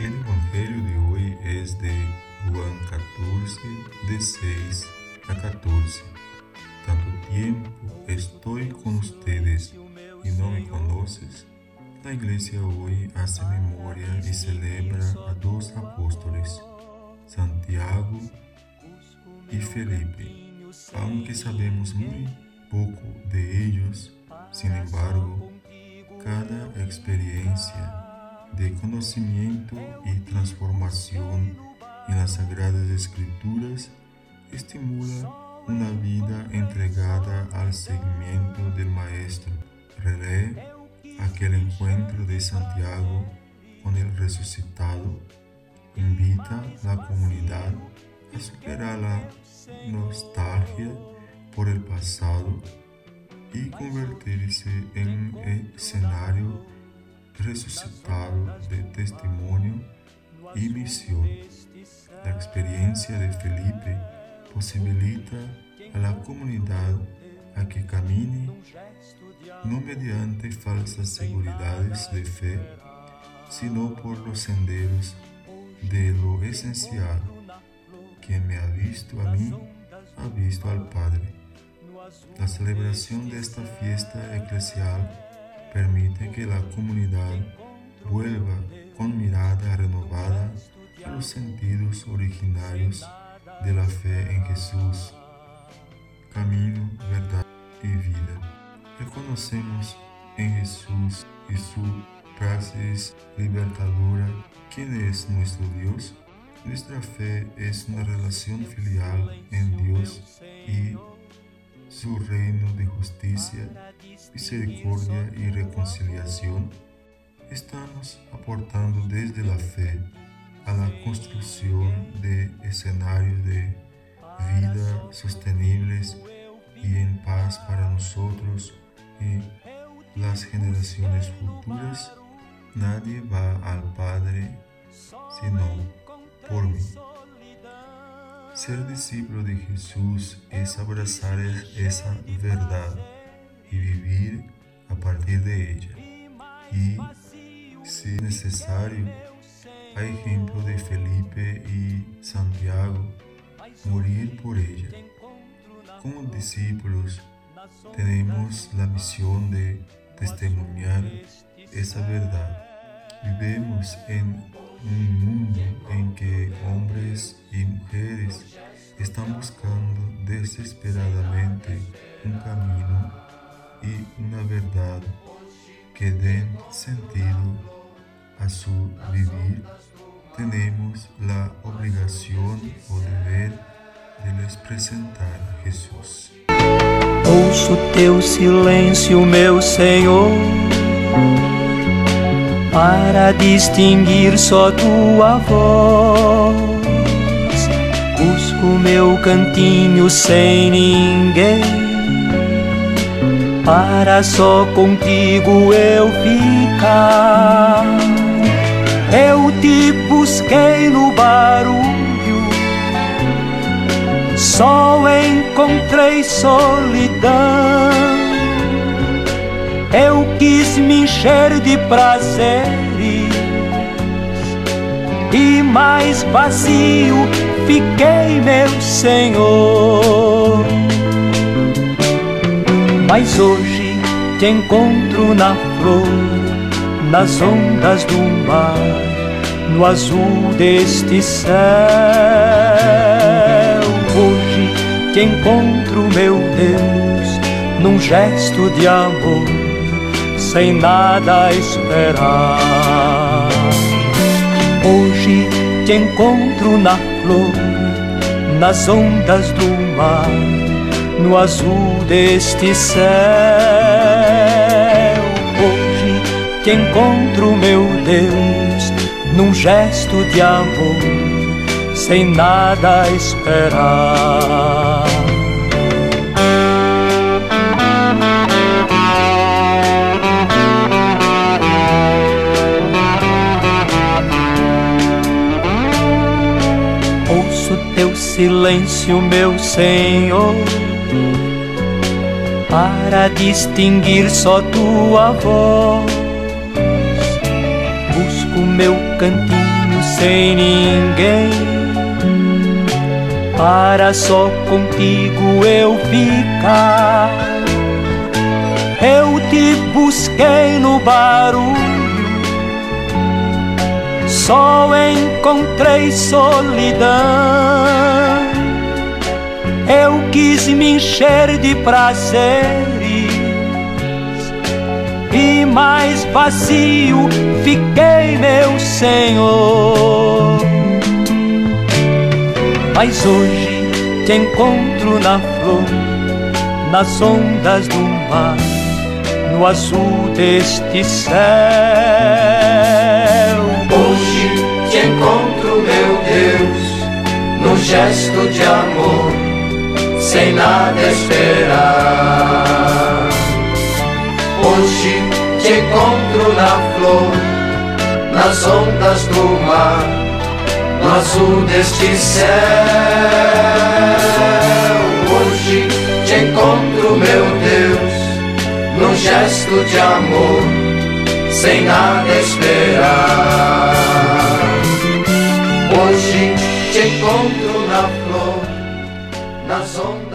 El Evangelio de hoy es de Juan 14, de 6 a 14. Tanto tiempo estoy con ustedes y no me conoces. La iglesia hoy hace memoria y celebra a dos apóstoles, Santiago y Felipe. Aunque sabemos muy poco de ellos, sin embargo, cada experiencia de conocimiento y transformación en las Sagradas Escrituras estimula una vida entregada al seguimiento del Maestro. Relee aquel encuentro de Santiago con el resucitado. Invita a la comunidad a superar la nostalgia por el pasado y convertirse en escenario resucitado de testimonio y misión. La experiencia de Felipe posibilita a la comunidad a que camine no mediante falsas seguridades de fe, sino por los senderos de lo esencial. Quien me ha visto a mí, ha visto al Padre. La celebración de esta fiesta eclesial permite que la comunidad vuelva con mirada renovada a los sentidos originarios de la fe en Jesús, camino, verdad y vida. Reconocemos en Jesús y su praxis libertadora quién es nuestro Dios. Nuestra fe es una relación filial en Dios y su reino de justicia, misericordia y reconciliación, estamos aportando desde la fe a la construcción de escenarios de vida sostenibles y en paz para nosotros y las generaciones futuras. Nadie va al Padre sino por mí. Ser discípulo de Jesús es abrazar esa verdad y vivir a partir de ella. Y, si necesario, a ejemplo de Felipe y Santiago, morir por ella. Como discípulos, tenemos la misión de testimoniar esa verdad. Vivemos en un mundo en que hombres y mujeres están buscando desesperadamente un camino y una verdad que den sentido a su vivir, tenemos la obrigación o deber de les presentar a Jesús. Ouço teu silêncio, meu Senhor para distinguir só tua voz. Busco meu cantinho sem ninguém, para só contigo eu ficar. Eu te busquei no barulho, só encontrei solidão eu quis me encher de prazeres e mais vazio fiquei, meu Senhor. Mas hoje te encontro na flor, nas ondas do mar, no azul deste céu. Hoje te encontro, meu Deus, num gesto de amor sem nada esperar. Hoje te encontro na flor, nas ondas do mar, no azul deste céu. Hoje te encontro, meu Deus, num gesto de amor, sem nada esperar. silêncio, meu Senhor, para distinguir só tua voz. Busco meu cantinho sem ninguém. Para só contigo eu ficar. Eu te busquei no barulho, só encontrei solidão. Eu quis me encher de prazeres e mais vazio fiquei, meu Senhor. Mas hoje te encontro na flor, nas ondas do mar, no azul deste céu. Hoje te encontro, meu Deus, no gesto de amor, sem nada esperar. Hoje te encontro na flor, nas ondas do mar, no azul deste céu. Hoje te encontro, meu Deus, num gesto de amor, sem nada esperar. Hoje te encontro na